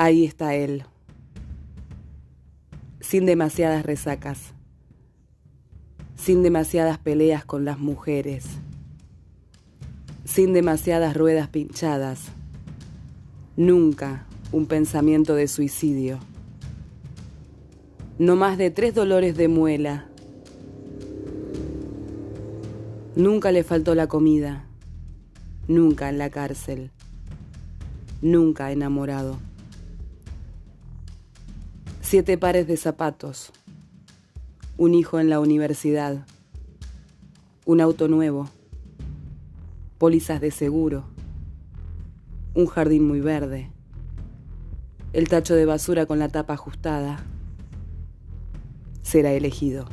Ahí está él, sin demasiadas resacas, sin demasiadas peleas con las mujeres, sin demasiadas ruedas pinchadas, nunca un pensamiento de suicidio, no más de tres dolores de muela, nunca le faltó la comida, nunca en la cárcel, nunca enamorado siete pares de zapatos, un hijo en la universidad, un auto nuevo, pólizas de seguro, un jardín muy verde, el tacho de basura con la tapa ajustada. Será elegido.